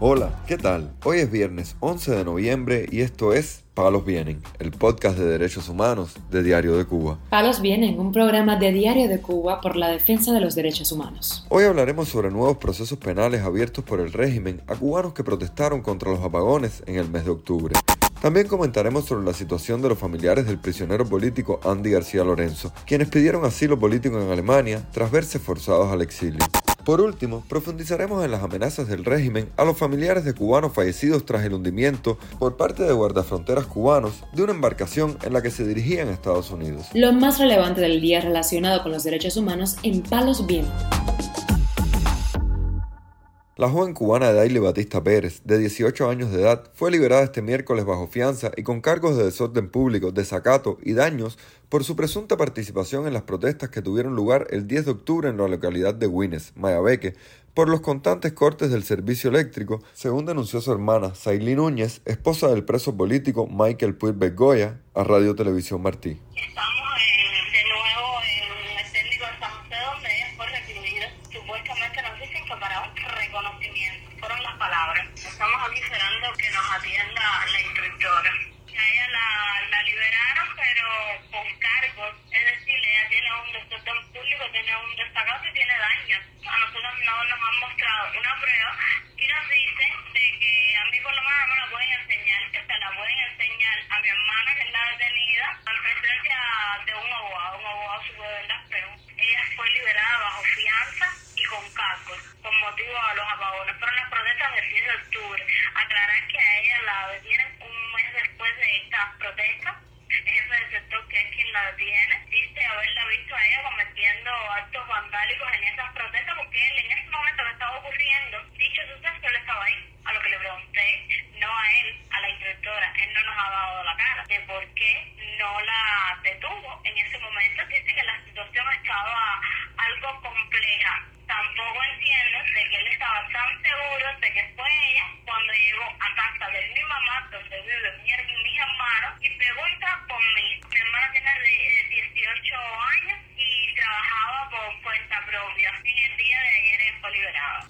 Hola, ¿qué tal? Hoy es viernes 11 de noviembre y esto es Palos Vienen, el podcast de derechos humanos de Diario de Cuba. Palos Vienen, un programa de Diario de Cuba por la defensa de los derechos humanos. Hoy hablaremos sobre nuevos procesos penales abiertos por el régimen a cubanos que protestaron contra los apagones en el mes de octubre. También comentaremos sobre la situación de los familiares del prisionero político Andy García Lorenzo, quienes pidieron asilo político en Alemania tras verse forzados al exilio. Por último, profundizaremos en las amenazas del régimen a los familiares de cubanos fallecidos tras el hundimiento por parte de guardafronteras cubanos de una embarcación en la que se dirigían a Estados Unidos. Lo más relevante del día relacionado con los derechos humanos en Palos Vientos. La joven cubana Daily Batista Pérez, de 18 años de edad, fue liberada este miércoles bajo fianza y con cargos de desorden público, desacato y daños por su presunta participación en las protestas que tuvieron lugar el 10 de octubre en la localidad de Guines, Mayabeque, por los constantes cortes del servicio eléctrico, según denunció su hermana, Saily Núñez, esposa del preso político Michael Puig Bergoya, a Radio Televisión Martí. de octubre. Aclarar que a ella la detienen un mes después de esta protesta. El jefe sector, que es quien la detiene, dice haberla visto a ella cometiendo actos vandálicos en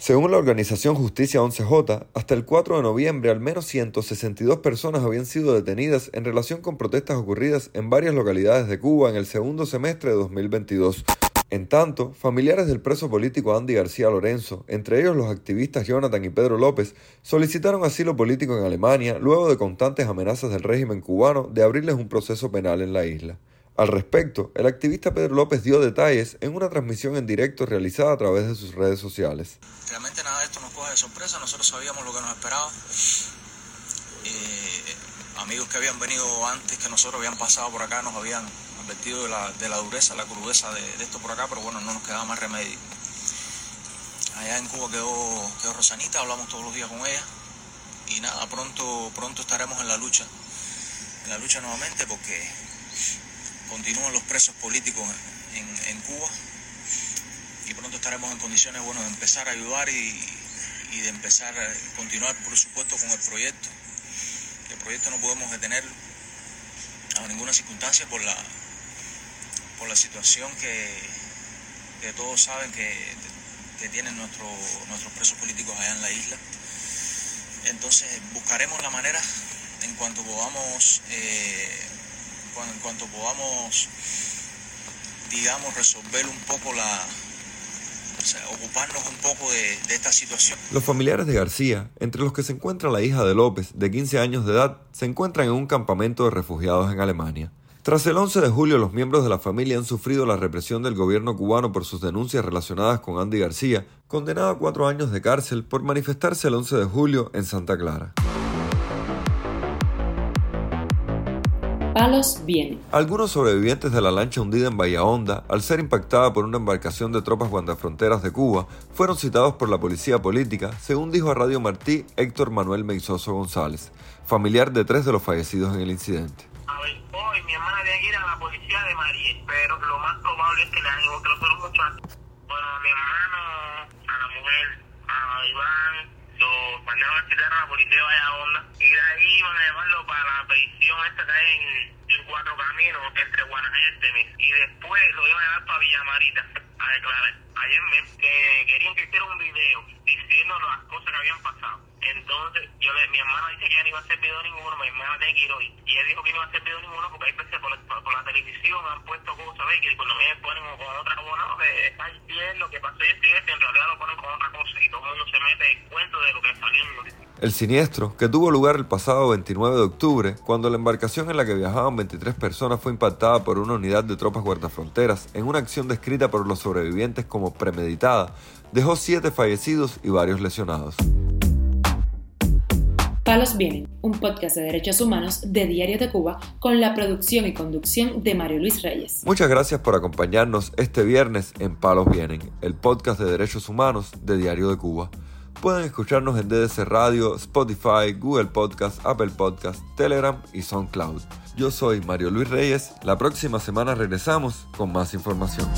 Según la organización Justicia 11J, hasta el 4 de noviembre al menos 162 personas habían sido detenidas en relación con protestas ocurridas en varias localidades de Cuba en el segundo semestre de 2022. En tanto, familiares del preso político Andy García Lorenzo, entre ellos los activistas Jonathan y Pedro López, solicitaron asilo político en Alemania luego de constantes amenazas del régimen cubano de abrirles un proceso penal en la isla. Al respecto, el activista Pedro López dio detalles en una transmisión en directo realizada a través de sus redes sociales. Realmente nada de esto nos coge de sorpresa, nosotros sabíamos lo que nos esperaba. Eh, amigos que habían venido antes que nosotros habían pasado por acá nos habían advertido de la, de la dureza, la crudeza de, esto por acá, pero bueno, no nos quedaba más remedio. Allá en Cuba quedó, quedó Rosanita, hablamos todos los días con ella y nada, pronto, pronto estaremos en la lucha, en la lucha nuevamente porque continúan los presos políticos en, Cuba y pronto estaremos en condiciones bueno, de empezar a ayudar y, de empezar a continuar, por supuesto, con el proyecto. El proyecto no podemos detenerlo a ninguna circunstancia por la, por la situación que, todos saben que, tienen nuestro, nuestros presos políticos allá en la isla. Entonces buscaremos la manera en cuanto podamos eh, en cuanto podamos, digamos, resolver un poco la, o sea, ocuparnos un poco de, de, esta situación. Los familiares de García, entre los que se encuentra la hija de López, de 15 años de edad, se encuentran en un campamento de refugiados en Alemania. Tras el 11 de julio, los miembros de la familia han sufrido la represión del gobierno cubano por sus denuncias relacionadas con Andy García, condenado a cuatro años de cárcel por manifestarse el 11 de julio en Santa Clara. Algunos sobrevivientes de la lancha hundida en Bahía Honda, al ser impactada por una embarcación de tropas guardafronteras de Cuba, fueron citados por la policía política, según dijo a Radio Martí Héctor Manuel Meizoso González, familiar de tres de los fallecidos en el incidente. hoy mi hermana tiene que ir a la policía de María, pero lo más probable es que le hagan muchachos. Bueno, mi hermano, a la mujer, a Iván, los mandaron a citar a la policía de Bahía Honda y de ahí van a llevarlo para la prisión esta que hay en, Cuatro Caminos entre Guanajete y después lo iban a llevar para Villamarita a declarar. Ayer me que querían que hiciera un video diciendo las cosas que habían pasado. Entonces, yo le, mi hermana dice que ya no iba a hacer video ninguno, mi hermana tiene que ir hoy. Y él dijo que no iba a hacer video ninguno porque hay veces por, la- televisión han puesto cosas, ¿ves? Que cuando me ponen con otra cosa, no, que está bien lo que pasó y y en realidad lo ponen con otra cosa. Y todo el mundo se mete en cuento de lo que salió en. El siniestro, que tuvo lugar el pasado 29 de octubre, cuando la embarcación en la que viajaban 23 personas fue impactada por una unidad de tropas guardafronteras en una acción descrita por los sobrevivientes como premeditada, dejó siete fallecidos y varios lesionados. Palos Vienen, un podcast de derechos humanos de Diario de Cuba con la producción y conducción de Mario Luis Reyes. Muchas gracias por acompañarnos este viernes en Palos Vienen, el podcast de derechos humanos de Diario de Cuba. Pueden escucharnos en DDC Radio, Spotify, Google Podcast, Apple Podcast, Telegram y SoundCloud. Yo soy Mario Luis Reyes. La próxima semana regresamos con más información.